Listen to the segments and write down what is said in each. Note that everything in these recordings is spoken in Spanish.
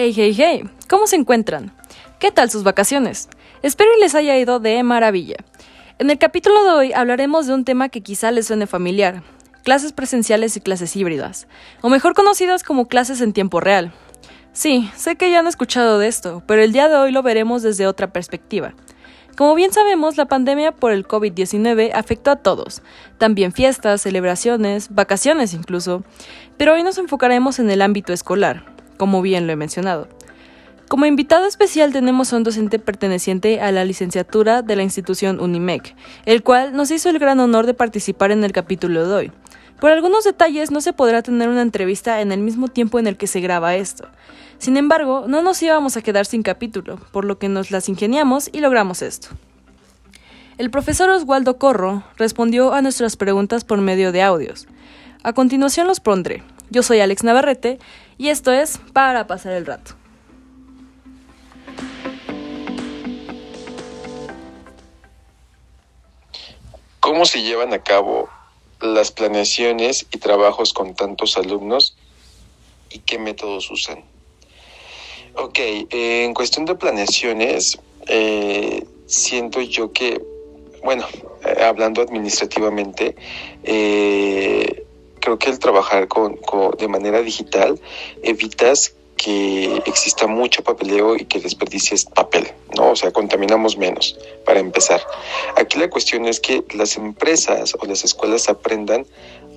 Hey, hey, hey, ¿cómo se encuentran? ¿Qué tal sus vacaciones? Espero les haya ido de maravilla. En el capítulo de hoy hablaremos de un tema que quizá les suene familiar, clases presenciales y clases híbridas, o mejor conocidas como clases en tiempo real. Sí, sé que ya han escuchado de esto, pero el día de hoy lo veremos desde otra perspectiva. Como bien sabemos, la pandemia por el COVID-19 afectó a todos, también fiestas, celebraciones, vacaciones incluso, pero hoy nos enfocaremos en el ámbito escolar, como bien lo he mencionado. Como invitado especial tenemos a un docente perteneciente a la licenciatura de la institución UNIMEC, el cual nos hizo el gran honor de participar en el capítulo de hoy. Por algunos detalles no se podrá tener una entrevista en el mismo tiempo en el que se graba esto. Sin embargo, no nos íbamos a quedar sin capítulo, por lo que nos las ingeniamos y logramos esto. El profesor Oswaldo Corro respondió a nuestras preguntas por medio de audios. A continuación los pondré. Yo soy Alex Navarrete y esto es Para pasar el rato. ¿Cómo se llevan a cabo las planeaciones y trabajos con tantos alumnos y qué métodos usan? Ok, eh, en cuestión de planeaciones, eh, siento yo que, bueno, eh, hablando administrativamente, creo que el trabajar con, de manera digital evitas que exista mucho papeleo y que desperdicies papel, ¿no? O sea, contaminamos menos, para empezar. Aquí la cuestión es que las empresas o las escuelas aprendan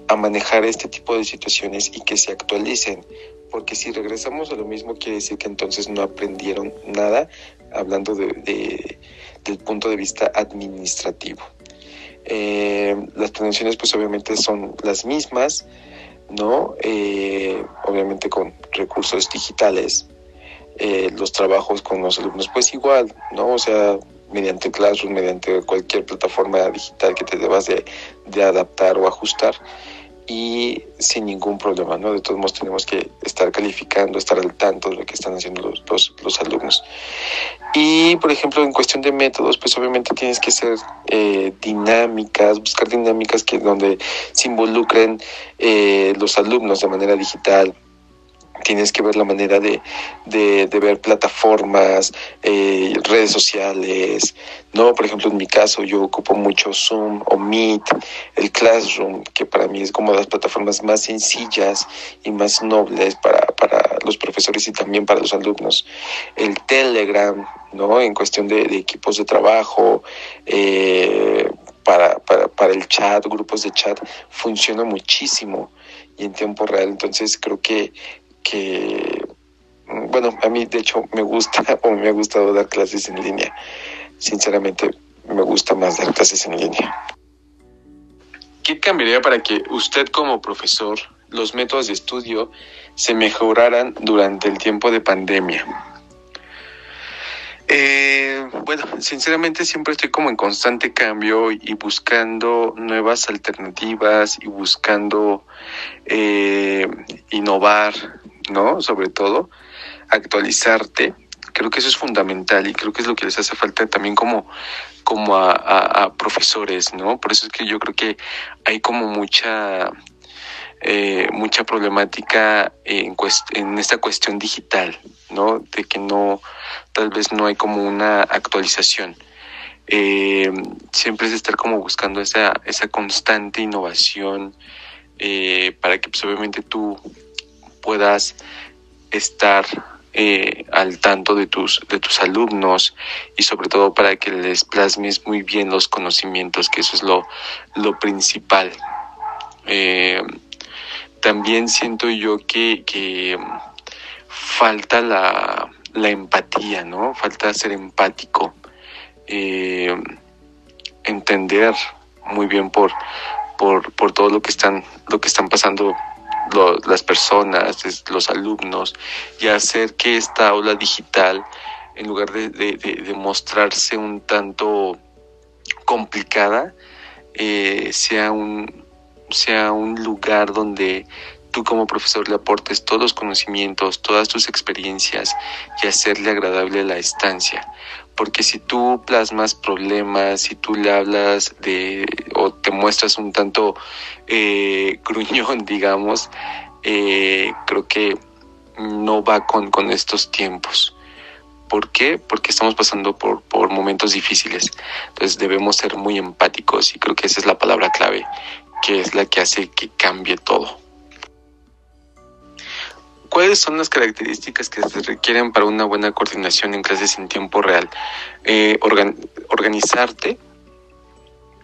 a manejar este tipo de situaciones y que se actualicen, porque si regresamos a lo mismo quiere decir que entonces no aprendieron nada, hablando de, del punto de vista administrativo. Eh, las planeaciones pues obviamente son las mismas, ¿no? Eh, obviamente con recursos digitales. Eh, los trabajos con los alumnos pues igual, ¿no? O sea, mediante Classroom, mediante cualquier plataforma digital que te debas de, de adaptar o ajustar y sin ningún problema, ¿no? De todos modos tenemos que estar calificando, estar al tanto de lo que están haciendo los, los, alumnos. Y, por ejemplo, en cuestión de métodos, pues obviamente tienes que ser eh, dinámicas, buscar dinámicas que donde se involucren eh, los alumnos de manera digital, tienes que ver la manera de, de, ver plataformas, eh, redes sociales, ¿no? Por ejemplo, en mi caso yo ocupo mucho Zoom o Meet, el Classroom, que para mí es como las plataformas más sencillas y más nobles para, para los profesores y también para los alumnos. El Telegram, ¿no? En cuestión de, equipos de trabajo, eh, para, para, para el chat, grupos de chat, funciona muchísimo y en tiempo real. Entonces creo que que, bueno, a mí de hecho me gusta o me ha gustado dar clases en línea. Sinceramente, me gusta más dar clases en línea. ¿Qué cambiaría para que usted como profesor los métodos de estudio se mejoraran durante el tiempo de pandemia? Eh, bueno, sinceramente siempre estoy como en constante cambio y buscando nuevas alternativas y buscando eh, innovar ¿no? Sobre todo, actualizarte. Creo que eso es fundamental y creo que es lo que les hace falta también como, como a, profesores, ¿no? Por eso es que yo creo que hay como mucha, eh, mucha problemática en, esta cuestión digital, ¿no? De que no, tal vez no hay como una actualización. Eh, siempre es estar como buscando esa, esa constante innovación eh, para que pues, obviamente tú puedas estar eh, al tanto de tus, de tus alumnos y sobre todo para que les plasmes muy bien los conocimientos, que eso es lo, lo principal. Eh, también siento yo que, que falta la, la, empatía, ¿no? Falta ser empático, eh, entender muy bien por, por, por todo lo que están, lo que están pasando las personas, los alumnos, y hacer que esta aula digital, en lugar de, mostrarse un tanto complicada, eh, sea, un, sea un lugar donde tú como profesor le aportes todos los conocimientos, todas tus experiencias y hacerle agradable la estancia. Porque si tú plasmas problemas, si tú le hablas de o te muestras un tanto eh, gruñón, digamos, eh, creo que no va con, con estos tiempos. ¿Por qué? Porque estamos pasando por, por momentos difíciles. Entonces debemos ser muy empáticos y creo que esa es la palabra clave, que es la que hace que cambie todo. ¿Cuáles son las características que se requieren para una buena coordinación en clases en tiempo real? Eh, organizarte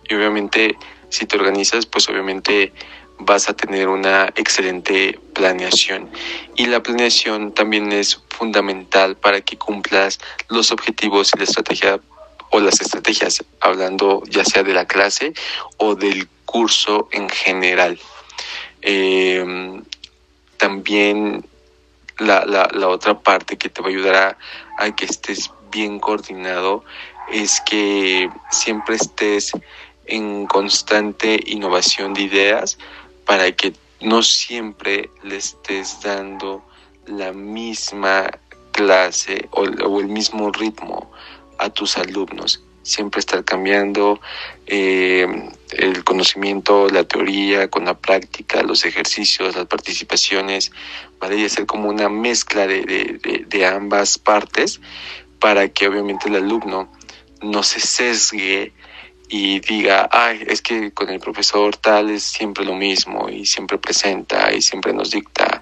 y obviamente si te organizas, pues obviamente vas a tener una excelente planeación. Y la planeación también es fundamental para que cumplas los objetivos y la estrategia o las estrategias, hablando ya sea de la clase o del curso en general. Em, también la, la, la, otra parte que te va a ayudar a, a que estés bien coordinado es que siempre estés en constante innovación de ideas para que no siempre le estés dando la misma clase o, el mismo ritmo a tus alumnos. Siempre estar cambiando eh, el conocimiento, la teoría con la práctica, los ejercicios, las participaciones, ¿vale? Y hacer como una mezcla de, de, de ambas partes para que obviamente el alumno no se sesgue y diga, ay, es que con el profesor tal es siempre lo mismo y siempre presenta y siempre nos dicta,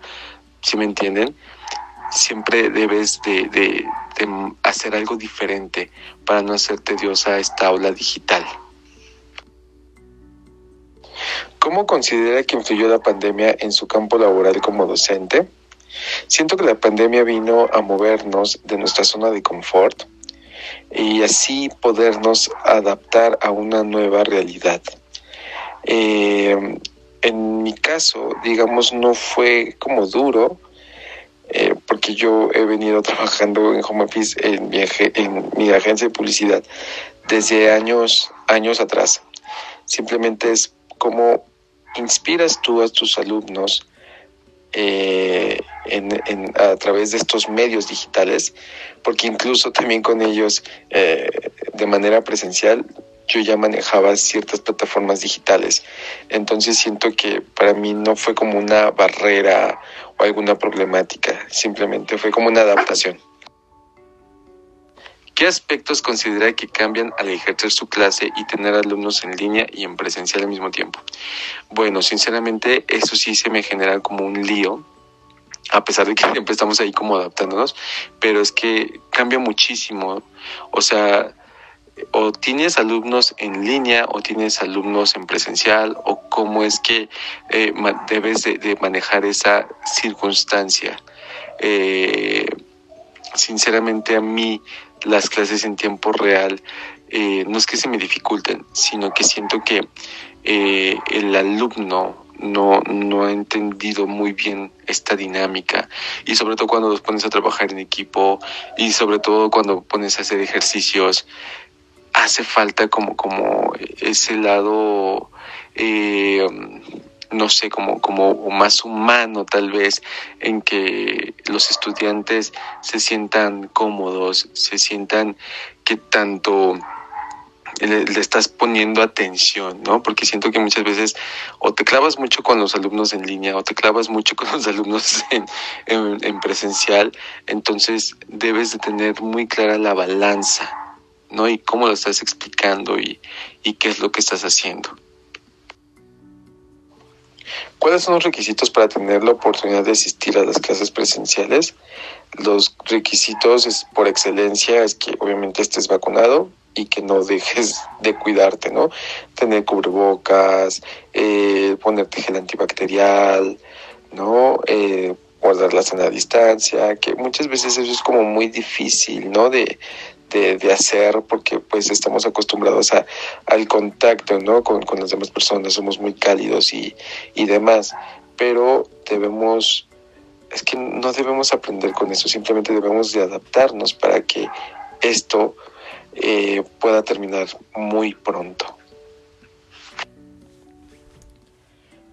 ¿sí me entienden? Siempre debes de, de, hacer algo diferente para no hacer tediosa esta aula digital. ¿Cómo considera que influyó la pandemia en su campo laboral como docente? Siento que la pandemia vino a movernos de nuestra zona de confort, y así podernos adaptar a una nueva realidad. Eh, en mi caso, digamos, no fue como duro, porque yo he venido trabajando en Home Office en mi, en mi agencia de publicidad desde años, años atrás. Simplemente es como inspiras tú a tus alumnos eh, a través de estos medios digitales, porque incluso también con ellos eh, de manera presencial yo ya manejaba ciertas plataformas digitales. Entonces siento que para mí no fue como una barrera o alguna problemática, simplemente fue como una adaptación. ¿Qué aspectos considera que cambian al ejercer su clase y tener alumnos en línea y en presencial al mismo tiempo? Bueno, sinceramente eso sí se me genera como un lío, a pesar de que siempre estamos ahí como adaptándonos, pero es que cambia muchísimo. O sea, o tienes alumnos en línea o tienes alumnos en presencial o cómo es que eh, debes de, manejar esa circunstancia. Eh, sinceramente a mí las clases en tiempo real eh, no es que se me dificulten, sino que siento que el alumno no, no ha entendido muy bien esta dinámica y sobre todo cuando los pones a trabajar en equipo y sobre todo cuando pones a hacer ejercicios hace falta como como ese lado eh, no sé, como, como más humano tal vez, en que los estudiantes se sientan cómodos, se sientan que tanto le, estás poniendo atención, ¿no? Porque siento que muchas veces o te clavas mucho con los alumnos en línea o te clavas mucho con los alumnos en, en, en presencial, entonces debes de tener muy clara la balanza, ¿no? Y cómo lo estás explicando y, qué es lo que estás haciendo. ¿Cuáles son los requisitos para tener la oportunidad de asistir a las clases presenciales? Los requisitos es, por excelencia es que obviamente estés vacunado y que no dejes de cuidarte, ¿no? Tener cubrebocas, eh, ponerte gel antibacterial, ¿no? Eh, guardar la sana distancia, que muchas veces eso es como muy difícil, ¿no? De, de, hacer porque pues estamos acostumbrados a, al contacto ¿no? con, con las demás personas, somos muy cálidos y, y demás, pero debemos, es que no debemos aprender con eso, simplemente debemos de adaptarnos para que esto eh, pueda terminar muy pronto.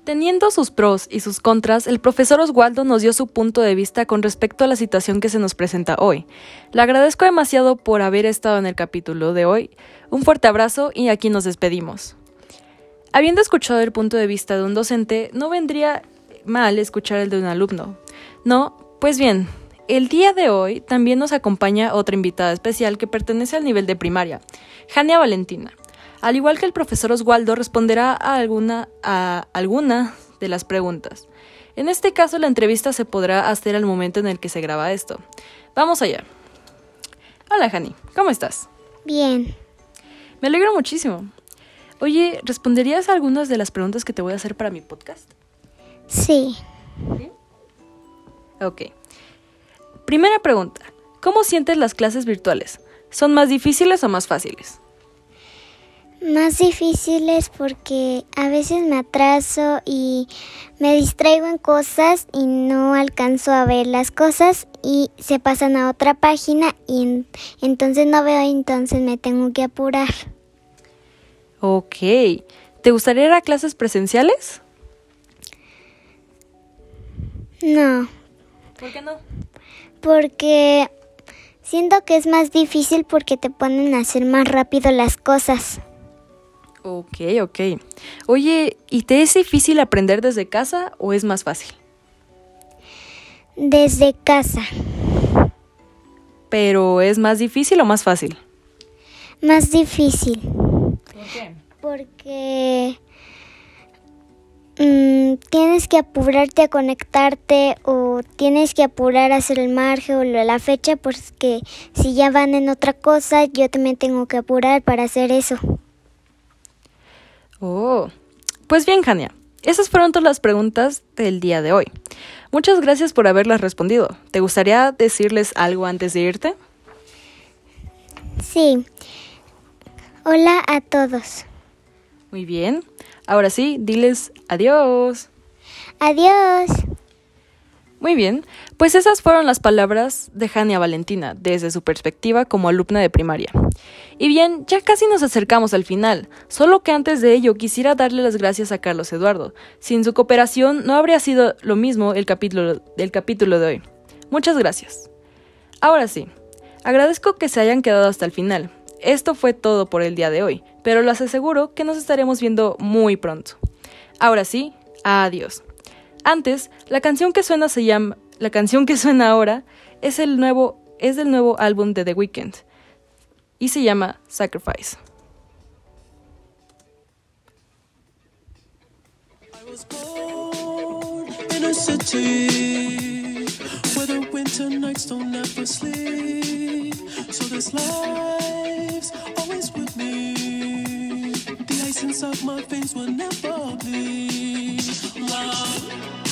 Teniendo sus pros y sus contras, el profesor Oswaldo nos dio su punto de vista con respecto a la situación que se nos presenta hoy. Le agradezco demasiado por haber estado en el capítulo de hoy. Un fuerte abrazo y aquí nos despedimos. Habiendo escuchado el punto de vista de un docente, no vendría mal escuchar el de un alumno. No, Pues bien, el día de hoy también nos acompaña otra invitada especial que pertenece al nivel de primaria, Jania Valentina. Al igual que el profesor Oswaldo, responderá a alguna, a alguna de las preguntas. En este caso, la entrevista se podrá hacer al momento en el que se graba esto. Vamos allá. Hola, Jani, ¿cómo estás? Bien. Me alegro muchísimo. Oye, ¿responderías a algunas de las preguntas que te voy a hacer para mi podcast? Sí. Ok. Primera pregunta. ¿Cómo sientes las clases virtuales? ¿Son más difíciles o más fáciles? Más difíciles porque a veces me atraso y me distraigo en cosas y no alcanzo a ver las cosas y se pasan a otra página y entonces no veo y entonces me tengo que apurar. Ok. ¿Te gustaría ir a clases presenciales? No. ¿Por qué no? Porque siento que es más difícil porque te ponen a hacer más rápido las cosas. Ok, ok. Oye, ¿y te es difícil aprender desde casa o es más fácil? Desde casa. ¿Pero es más difícil o más fácil? Más difícil. ¿Por qué? Porque mm, tienes que apurarte a conectarte o tienes que apurar a hacer el margen o la fecha porque si ya van en otra cosa yo también tengo que apurar para hacer eso. Oh, pues bien, Jania, esas fueron todas las preguntas del día de hoy. Muchas gracias por haberlas respondido. ¿Te gustaría decirles algo antes de irte? Sí. Hola a todos. Muy bien. Ahora sí, diles adiós. Adiós. Muy bien, pues esas fueron las palabras de Jania Valentina desde su perspectiva como alumna de primaria. Y bien, ya casi nos acercamos al final, solo que antes de ello quisiera darle las gracias a Carlos Eduardo. Sin su cooperación no habría sido lo mismo el capítulo, el capítulo de hoy. Muchas gracias. Ahora sí, agradezco que se hayan quedado hasta el final. Esto fue todo por el día de hoy, pero les aseguro que nos estaremos viendo muy pronto. Ahora sí, adiós. Antes, la canción que suena se llama la canción que suena ahora es el nuevo es del nuevo álbum de The Weeknd y se llama Sacrifice. Always with me. The ice inside my veins will never bleed. love.